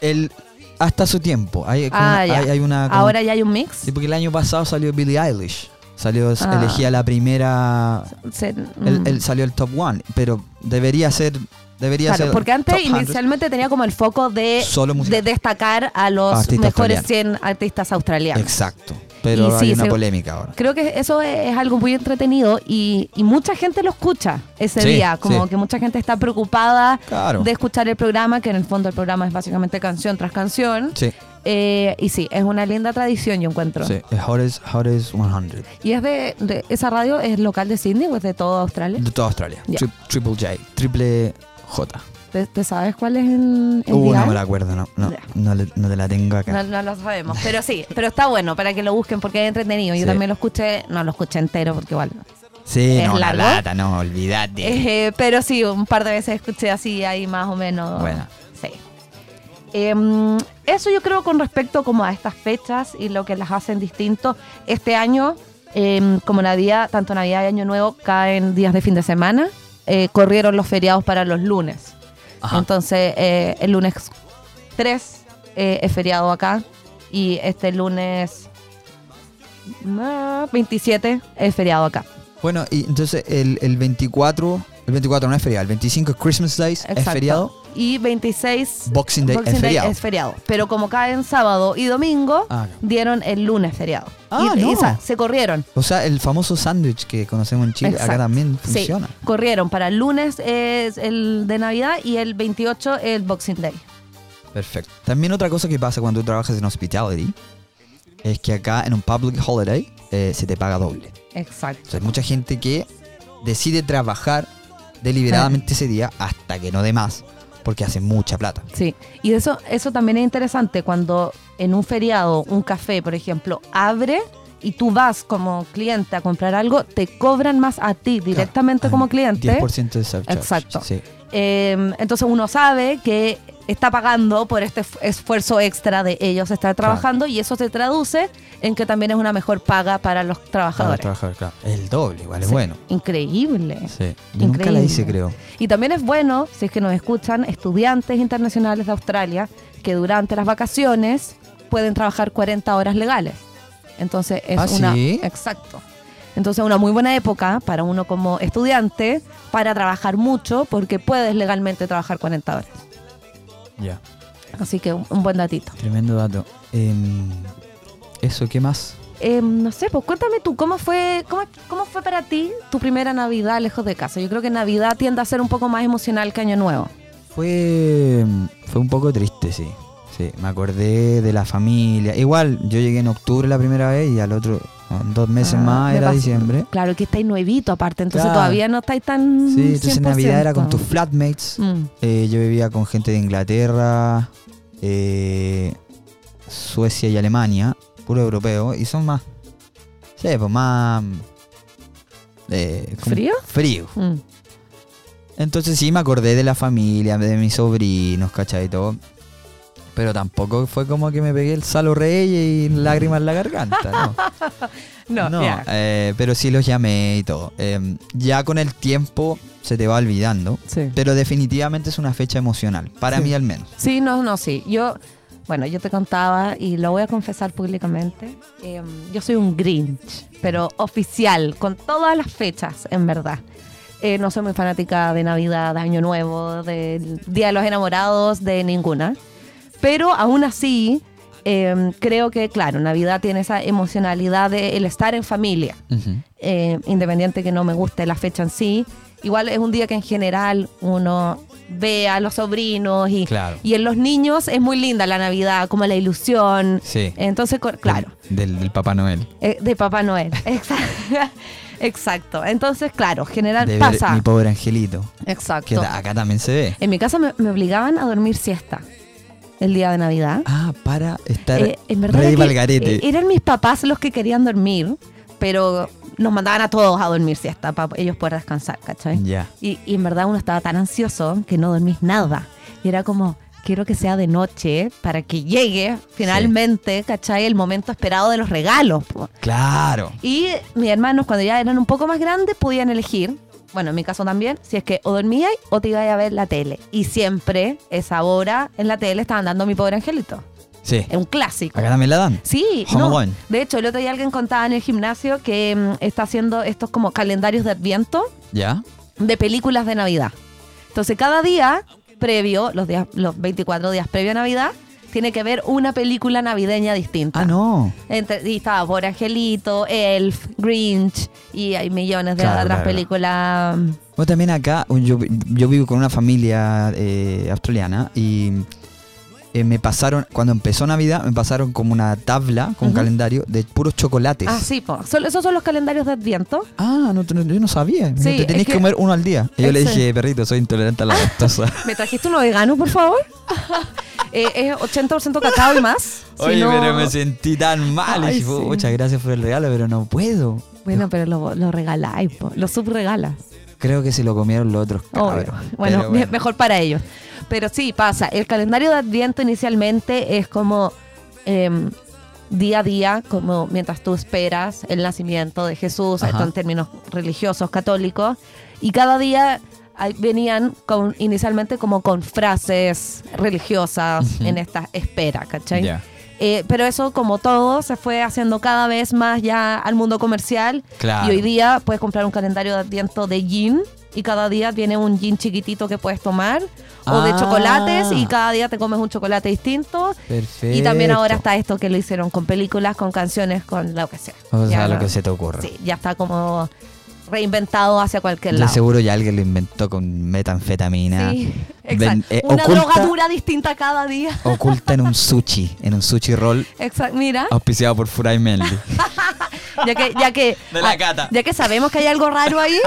A: el hasta su tiempo. Hay,
B: Ah,
A: una,
B: ya.
A: hay, hay una como-
B: Ahora ya hay un mix.
A: Sí, porque el año pasado salió Billie Eilish. Salió,
B: Ah.
A: elegía la primera.
B: Se-
A: el-
B: mm.
A: el- salió el top one, pero debería ser. Debería
B: Claro,
A: ser.
B: porque antes
A: top 100.
B: inicialmente tenía como el foco de,
A: Solo
B: de destacar a los
A: Artistas
B: mejores
A: australianos.
B: 100 artistas australianos.
A: Exacto. Pero hay una
B: se-
A: polémica ahora.
B: Creo que eso es, es algo muy entretenido y, y mucha gente lo escucha ese
A: Sí,
B: día. Como
A: sí.
B: que mucha gente está preocupada
A: Claro.
B: de escuchar el programa, que en el fondo el programa es básicamente canción tras canción.
A: Sí,
B: Eh, y sí, es una linda tradición, yo encuentro.
A: sí. El Hottest, Hottest 100.
B: ¿Y es de, de- esa radio es local de Sydney o es de toda Australia?
A: De toda Australia. Tri- triple J. Triple J.
B: ¿Te, te sabes cuál es el, el
A: Uh, no me la acuerdo, no. No, no, le- no te la tengo acá.
B: No, no lo sabemos, pero sí, pero está bueno para que lo busquen porque es entretenido. Yo
A: Sí.
B: también lo escuché, no lo escuché entero porque igual.
A: sí,
B: ¿es
A: no,
B: largo?
A: lata, no, olvídate.
B: Eh, pero sí, un par de veces escuché así ahí más o menos.
A: Buena.
B: Sí. Em, eso yo creo con respecto como a estas fechas y lo que las hacen distintos. Este año, em, como Navidad, tanto Navidad y Año Nuevo caen días de fin de semana, eh, corrieron los feriados para los lunes.
A: Ajá.
B: Entonces, eh, el lunes 3 eh, es feriado acá y este lunes ah, 27 es feriado acá.
A: Bueno, y entonces el, el 24, el 24 no es feriado, el 25 es Christmas Day, es
B: Exacto.
A: feriado,
B: Y 26
A: Boxing Day
B: Boxing
A: es
B: Day
A: feriado.
B: es feriado. Pero como caen sábado y domingo,
A: Ah,
B: dieron el lunes feriado.
A: Ah,
B: y,
A: no.
B: se corrieron.
A: O sea, el famoso sándwich que conocemos en Chile, acá también
B: Sí,
A: funciona.
B: corrieron. Para el lunes es el de Navidad y el 28 el Boxing Day.
A: Perfecto. También otra cosa que pasa cuando tú trabajas en hospitality es que acá en un public holiday eh, se te paga doble.
B: Exacto.
A: O sea, hay mucha gente que decide trabajar deliberadamente ese día hasta que no dé más, porque hace mucha plata.
B: Sí. Y eso, eso también es interesante cuando en un feriado, un café, por ejemplo, abre y tú vas como cliente a comprar algo, te cobran más a ti directamente
A: Claro,
B: como cliente.
A: 10% de.
B: Exacto.
A: Sí.
B: Eh, entonces uno sabe que está pagando por este fu- esfuerzo extra de ellos estar trabajando y eso se traduce en que también es una mejor paga para los
A: Para
B: trabajadores.
A: trabajar, claro. El doble, igual, es
B: Sí,
A: bueno.
B: Increíble.
A: Sí. Yo nunca la hice,
B: Increíble.
A: creo.
B: Y también es bueno, si es que nos escuchan, estudiantes internacionales de Australia que durante las vacaciones pueden trabajar 40 horas legales. Entonces es
A: ¿Ah,
B: una...
A: sí?
B: Exacto. Entonces una muy buena época para uno como estudiante para trabajar mucho porque puedes legalmente trabajar 40 horas.
A: Ya.
B: Así que un, un buen datito.
A: Tremendo dato. Em, eso, ¿qué más?
B: Eh, no sé, pues cuéntame tú, ¿cómo fue, cómo, ¿cómo fue para ti tu primera Navidad lejos de casa? Yo creo que Navidad tiende a ser un poco más emocional que Año Nuevo.
A: Fue, fue un poco triste, sí. Sí, me acordé de la familia. Igual, yo llegué en octubre la primera vez y al otro, dos meses
B: Ah,
A: más,
B: me
A: era
B: pasó-
A: diciembre.
B: Claro, que estáis nuevito aparte, entonces
A: Claro.
B: todavía no estáis tan.
A: Sí, entonces Navidad era con
B: 100%.
A: tus flatmates.
B: Mm,
A: Eh, yo vivía con gente de Inglaterra, eh, Suecia y Alemania, puro europeo, y son más. Sí, pues más. eh,
B: ¿Frío?
A: Frío.
B: mm.
A: Entonces sí me acordé de la familia, de mis sobrinos, ¿cachai? Todo. Pero tampoco fue como que me pegué el salo rey y lágrimas en la garganta, ¿no?
B: No, ya.
A: eh, pero sí los llamé y todo. Eh, ya con el tiempo se te va olvidando,
B: Sí.
A: pero definitivamente es una fecha emocional, para
B: Sí.
A: mí al menos.
B: Sí, no, no, sí. Yo, bueno, yo te contaba y lo voy a confesar públicamente. eh, yo soy un Grinch, pero oficial, con todas las fechas, en verdad. Eh, no soy muy fanática de Navidad, de Año Nuevo, del Día de los Enamorados, de ninguna. Pero aún así, eh, creo que, claro, Navidad tiene esa emocionalidad de el estar en familia eh, independiente que no me guste la fecha en sí. Igual es un día que en general uno ve a los sobrinos y,
A: Claro.
B: y en los niños es muy linda la Navidad, como la ilusión.
A: Sí.
B: Entonces, claro,
A: Del, del Papá Noel.
B: eh, de Papá Noel. Exacto. Exacto. Entonces, claro, general
A: De
B: pasa.
A: mi pobre angelito. Que
B: Exacto.
A: ta- acá también se ve.
B: En mi casa me, me obligaban a dormir siesta el día de Navidad.
A: Ah, para estar
B: Eh, en verdad
A: ready
B: era que, eh, eran mis papás los que querían dormir, pero nos mandaban a todos a dormir siesta para ellos poder descansar, ¿cachai?
A: Ya.
B: Y, y en verdad uno estaba tan ansioso que no dormís nada. Y era como, quiero que sea de noche para que llegue finalmente, ¿cachai? El momento esperado de los regalos. po.
A: Claro.
B: Y mis hermanos, cuando ya eran un poco más grandes, podían elegir, bueno, en mi caso también, si es que o dormíais o te ibas a ver la tele. Y siempre, esa hora, en la tele estaban dando mi pobre angelito.
A: Sí.
B: Es un clásico.
A: Acá también la dan.
B: Sí,
A: Home
B: no.
A: Alone.
B: De hecho, el otro día alguien contaba en el gimnasio que mm, está haciendo estos como calendarios de adviento
A: ¿Ya?
B: de películas de Navidad. Entonces, cada día previo, los días, los 24 días previo a Navidad, tiene que ver una película navideña distinta.
A: Ah, no.
B: Entre- y estaba Por Angelito, Elf, Grinch y hay millones de
A: Claro,
B: otras
A: claro.
B: películas.
A: Bueno, también acá, yo, yo vivo con una familia eh, australiana y eh, me pasaron, cuando empezó Navidad, me pasaron como una tabla, como un calendario de puros chocolates.
B: Ah, sí, po. Son- esos son los calendarios de Adviento.
A: Ah, no, no, yo no sabía.
B: Sí,
A: Te tenías
B: es
A: que comer uno al día. Y yo le dije, perrito, soy intolerante a la lactosa.
B: ¿Me trajiste uno vegano, por favor? Eh, es 80% cacao y más. Si
A: Oye,
B: no-
A: pero me sentí tan mal.
B: Ay,
A: y dije,
B: sí.
A: muchas gracias por el regalo, pero no puedo.
B: Bueno, pero lo, lo regaláis, po. lo subregalas.
A: Creo que se lo comieron los otros cabros.
B: Bueno, mejor para ellos. Pero sí, pasa. El calendario de Adviento inicialmente es como em, día a día, como mientras tú esperas el nacimiento de Jesús, esto en términos religiosos, católicos. Y cada día venían con, inicialmente como con frases religiosas
A: Ujú.
B: en esta espera, ¿cachai?
A: Ya.
B: Eh, pero eso, como todo, se fue haciendo cada vez más ya al mundo comercial.
A: Claro.
B: Y hoy día puedes comprar un calendario de adviento de gin y cada día viene un gin chiquitito que puedes tomar. O de
A: Ah.
B: chocolates y cada día te comes un chocolate distinto.
A: Perfecto.
B: Y también ahora está esto que lo hicieron con películas, con canciones, con lo que sea.
A: O sea,
B: Ya
A: lo que se te ocurra.
B: Sí, ya está como reinventado hacia cualquier
A: De
B: lado.
A: seguro ya alguien lo inventó con metanfetamina.
B: Sí, exacto.
A: eh,
B: Una
A: oculta,
B: drogadura distinta cada día.
A: oculta en un sushi, en un sushi roll
B: Exacto, mira.
A: auspiciado por Furay Meldi.
B: Ya que, ya que,
A: De la
B: ah,
A: cata.
B: ya que sabemos que hay algo raro ahí.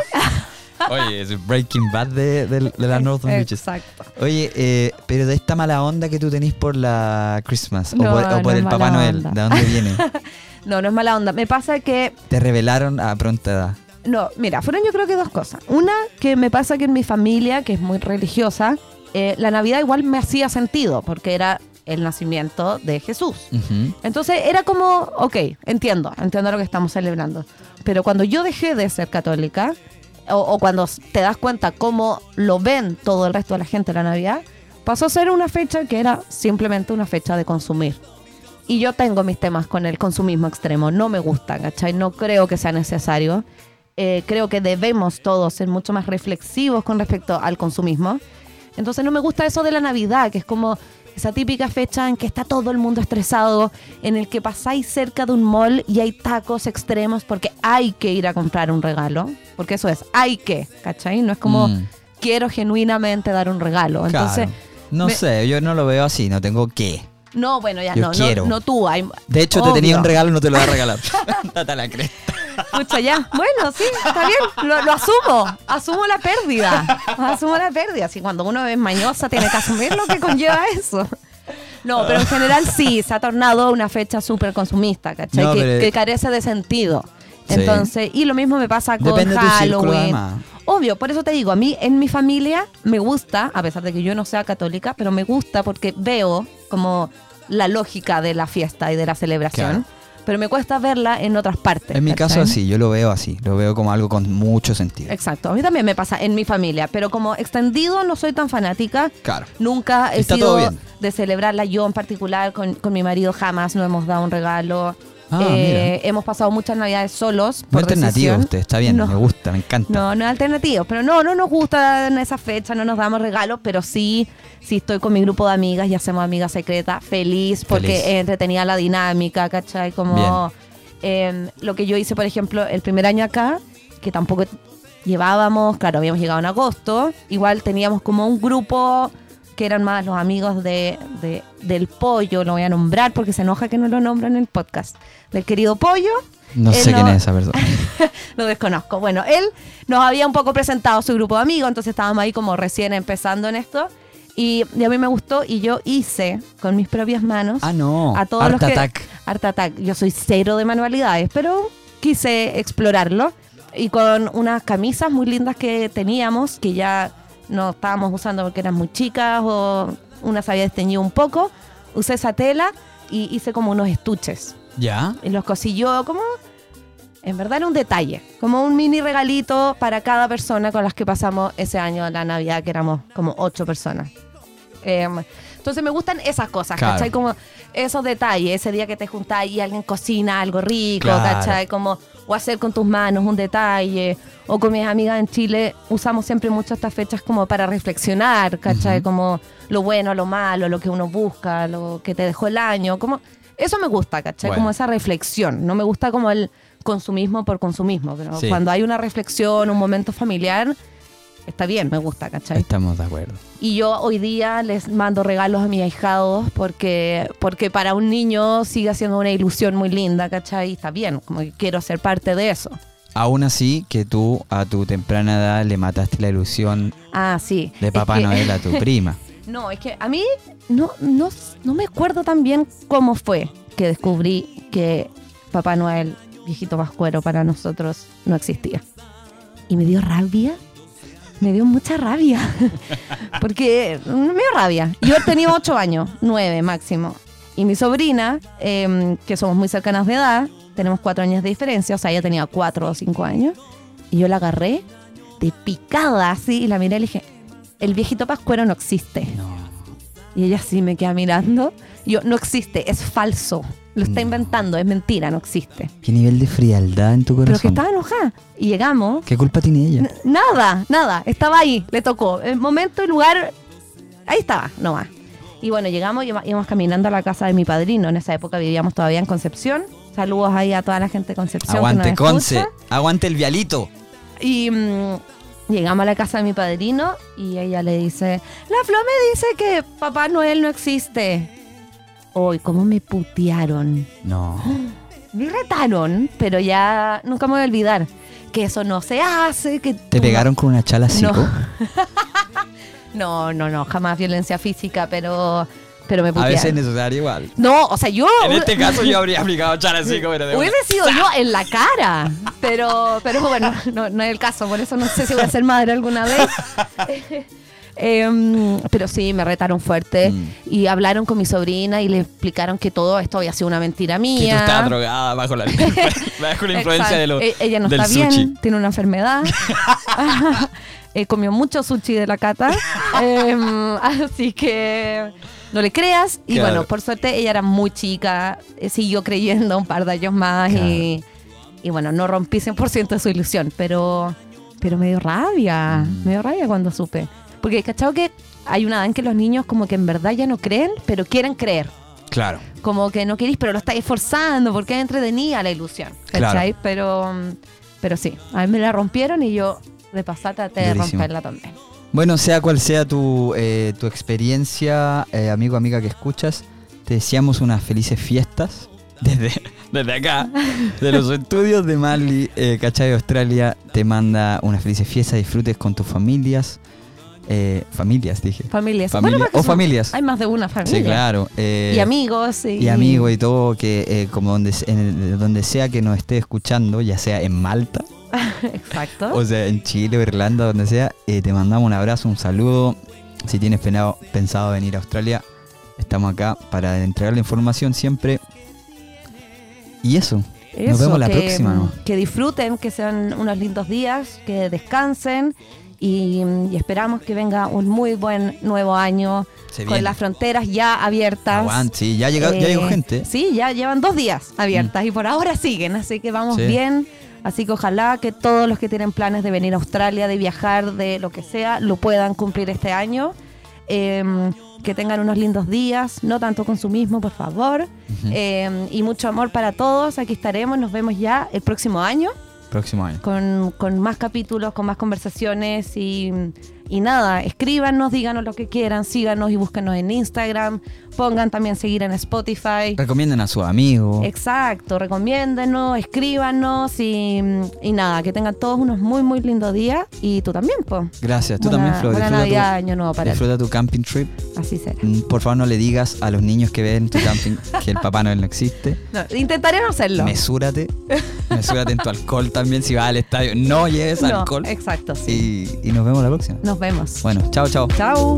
A: Oye, es Breaking Bad de, de- de la Northern Beaches.
B: Exacto.
A: Oye, eh, pero de esta mala onda que tú tenés por la Christmas
B: No,
A: o por, o el Papá Noel,
B: onda.
A: ¿de dónde viene?
B: No, no es mala onda. Me pasa que
A: Te revelaron a pronta edad.
B: No, mira, fueron yo creo que dos cosas. Una, que me pasa que en mi familia, que es muy religiosa, eh, la Navidad igual me hacía sentido, porque era el nacimiento de Jesús. Entonces era como, ok, entiendo, entiendo lo que estamos celebrando. Pero cuando yo dejé de ser católica, o, o cuando te das cuenta cómo lo ven todo el resto de la gente la Navidad, pasó a ser una fecha que era simplemente una fecha de consumir. Y yo tengo mis temas con el consumismo extremo. No me gusta, ¿cachai? No creo que sea necesario. Eh, creo que debemos todos ser mucho más reflexivos con respecto al consumismo. Entonces no me gusta eso de la Navidad, que es como esa típica fecha en que está todo el mundo estresado, en el que pasáis cerca de un mall y hay tacos extremos porque hay que ir a comprar un regalo. Porque eso es, hay que, ¿cachai? No es como
A: Mm.
B: quiero genuinamente dar un regalo. Entonces,
A: Claro. No
B: me-
A: sé, yo no lo veo así, no tengo que.
B: no, bueno, ya
A: Yo
B: no,
A: quiero.
B: no tú. Hay,
A: De hecho, te tenía un regalo y no te lo voy a regalar. Date la cresta.
B: Pucha, ya. Bueno, sí, está bien. Lo, lo asumo. Asumo la pérdida. Asumo la pérdida. Si cuando uno es mañosa tiene que asumir lo que conlleva eso. No, pero en general sí, se ha tornado una fecha súper consumista, ¿cachai?
A: No,
B: que, carece de sentido.
A: Sí.
B: Entonces, y lo mismo me pasa con
A: Depende
B: Halloween. Obvio, por eso te digo, a mí en mi familia me gusta, a pesar de que yo no sea católica, pero me gusta porque veo como la lógica de la fiesta y de la celebración.
A: Claro.
B: Pero me cuesta verla en otras partes.
A: En mi caso,
B: ¿cachai?
A: sí, yo lo veo así. Lo veo como algo con mucho sentido.
B: Exacto, a mí también me pasa en mi familia, pero como extendido no soy tan fanática.
A: Claro.
B: Nunca he
A: Está
B: sido de celebrarla yo en particular con, con mi marido, jamás nos hemos dado un regalo.
A: Ah,
B: Eh, hemos pasado muchas navidades solos. Por
A: alternativo
B: decisión.
A: usted, está bien,
B: No.
A: me gusta, me encanta.
B: No, no es alternativo, pero no, no nos gusta en esa fecha, no nos damos regalos, pero sí, sí estoy con mi grupo de amigas y hacemos amigas secretas, feliz, porque
A: Feliz.
B: entretenía la dinámica, ¿cachai? Como eh, lo que yo hice, por ejemplo, el primer año acá, que tampoco llevábamos, claro, habíamos llegado en agosto, igual teníamos como un grupo que eran más los amigos de, de- del pollo, lo voy a nombrar porque se enoja que no lo nombro en el podcast, del querido pollo.
A: No
B: Él
A: sé quién es esa persona.
B: lo desconozco. Bueno, él nos había un poco presentado su grupo de amigos, entonces estábamos ahí como recién empezando en esto. Y, y a mí me gustó y yo hice con mis propias manos
A: Ah, no.
B: a todos
A: Art
B: los que...
A: Attack.
B: Art Attack. Yo soy cero de manualidades, pero quise explorarlo. Y con unas camisas muy lindas que teníamos, que ya no estábamos usando porque eran muy chicas o una se había desteñido un poco, usé esa tela y hice como unos estuches.
A: ¿Ya?
B: Y los cosí yo como... En verdad era un detalle, como un mini regalito para cada persona con las que pasamos ese año la Navidad, que éramos como ocho personas. Em, entonces me gustan esas cosas,
A: Claro.
B: ¿cachai? Como esos detalles, ese día que te juntás y alguien cocina algo rico,
A: Claro.
B: ¿cachai? Como, o hacer con tus manos un detalle, o con mis amigas en Chile usamos siempre mucho estas fechas como para reflexionar, ¿cachai? Como lo bueno, lo malo, lo que uno busca, lo que te dejó el año, como... Eso me gusta, ¿cachai?
A: Bueno.
B: Como esa reflexión. No me gusta como el consumismo por consumismo, pero
A: Sí.
B: cuando hay una reflexión, un momento familiar, está bien, me gusta, ¿cachai?
A: Estamos de acuerdo.
B: Y yo hoy día les mando regalos a mis ahijados porque, porque para un niño sigue siendo una ilusión muy linda, ¿cachai? Y está bien, como que quiero ser parte de eso.
A: Aún así, que tú a tu temprana edad le mataste la ilusión
B: Ah, sí.
A: de
B: Es
A: Papá
B: que-
A: Noel a tu prima.
B: No, es que a mí no, no, no me acuerdo tan bien cómo fue que descubrí que Papá Noel, viejito pascuero, para nosotros no existía. Y me dio rabia. Me dio mucha rabia. Porque me dio rabia. Yo tenía ocho años, nueve máximo. Y mi sobrina, em, que somos muy cercanas de edad, tenemos cuatro años de diferencia, o sea, ella tenía cuatro o cinco años. Y yo la agarré de picada así y la miré y le dije, el viejito pascuero no existe.
A: No.
B: Y ella sí me queda mirando. Y yo, no existe, es falso. Lo está
A: No.
B: inventando, es mentira, no existe.
A: ¿Qué nivel de frialdad en tu
B: Pero
A: corazón?
B: que estaba enojada. Y llegamos.
A: ¿Qué culpa tiene ella?
B: N- Nada, nada. Estaba ahí, le tocó. El momento y lugar, ahí estaba, nomás. Y bueno, llegamos y íbamos- caminando a la casa de mi padrino. En esa época vivíamos todavía en Concepción. Saludos ahí a toda la gente de Concepción.
A: Aguante, Conce. Aguante el vialito.
B: Y mm, llegamos a la casa de mi padrino y ella le dice, la Flo me dice que Papá Noel no existe. Hoy, ¿cómo me putearon?
A: No.
B: Me retaron, pero ya nunca me voy a olvidar que eso no se hace, que
A: ¿Te pegaron con una chala así?
B: No. No, no, no, jamás violencia física, pero, pero me
A: A
B: putearon.
A: veces es necesario igual.
B: No, o sea, yo...
A: En este caso yo habría aplicado chala así como era de.
B: Hubiese sido yo en la cara, pero, pero bueno, no, no es el caso, por eso no sé si voy a ser madre alguna vez. Em, pero sí, me retaron fuerte
A: Mm.
B: y hablaron con mi sobrina y le explicaron que todo esto había sido una mentira
A: Que
B: mía.
A: tú estabas drogada bajo la, bajo la influencia de lo,
B: E- Ella no
A: del
B: está
A: sushi.
B: bien, tiene una enfermedad. Eh, comió mucho sushi de la cata. Em, así que no le creas. Y
A: Claro.
B: bueno, por suerte ella era muy chica, eh, siguió creyendo un par de años más y, y bueno, no rompí 100% de su ilusión, pero, pero me dio rabia,
A: Mm.
B: me dio rabia cuando supe. Porque, ¿cachado que hay una edad en que los niños como que en verdad ya no creen, pero quieren creer?
A: Claro.
B: Como que no querís, pero lo estáis forzando porque es entretenida la ilusión.
A: Claro.
B: ¿Cachai? Pero, mm, pero sí, a mí me la rompieron y yo de pasar traté de romperla también.
A: Bueno, sea cual sea tu, eh, tu experiencia, eh, amigo, amiga que escuchas, te deseamos unas felices fiestas desde, desde acá, de los estudios de Mali, eh, ¿cachai? Australia, te manda unas felices fiestas, disfrutes con tus familias, eh, familias, dije.
B: Familias.
A: Familia- o familias.
B: Hay más de una familia.
A: Sí, claro. eh,
B: Y amigos. Y,
A: y amigos y todo, que eh, como donde, en el- donde sea que nos esté escuchando, ya sea en Malta,
B: Exacto.
A: o sea, en Chile o Irlanda, donde sea, eh, te mandamos un abrazo, un saludo. Si tienes penado- pensado venir a Australia, estamos acá para entregar la información siempre. Y eso,
B: Eso,
A: nos vemos la
B: que,
A: próxima, ¿no?
B: Que disfruten, que sean unos lindos días, que descansen y, y esperamos que venga un muy buen nuevo año
A: se
B: con
A: viene.
B: las fronteras ya abiertas.
A: Aguante, sí, ya, llega, ya llegó
B: Eh,
A: gente.
B: Sí, ya llevan dos días abiertas y por ahora siguen, así que vamos
A: Sí.
B: bien. Así que ojalá que todos los que tienen planes de venir a Australia, de viajar, de lo que sea, lo puedan cumplir este año. Em, que tengan unos lindos días, no tanto consumismo, por favor. Em, y mucho amor para todos. Aquí estaremos, nos vemos ya el próximo año
A: Próximo año.
B: con, con más capítulos, con más conversaciones y, y nada, escríbanos, díganos lo que quieran, síganos y búsquenos en Instagram, pongan también seguir en Spotify.
A: Recomienden a sus amigos.
B: Exacto, recomiéndenos, escríbanos y, y nada, que tengan todos unos muy, muy lindos días y tú también, pues.
A: Gracias, tú
B: Buena-
A: también, Flo.
B: buena
A: Disfruta,
B: Navidad,
A: tu,
B: año nuevo para
A: disfruta tu camping trip.
B: Así será.
A: Mm, Por favor, no le digas a los niños que ven tu camping que el Papá Noel no existe.
B: No, intentaremos hacerlo.
A: Mesúrate. Mesúrate en tu alcohol también. Si vas al estadio, no lleves
B: No,
A: alcohol.
B: exacto, sí.
A: Y, y nos vemos la próxima.
B: Nos vemos.
A: Bueno, chao, chao.
B: Chao.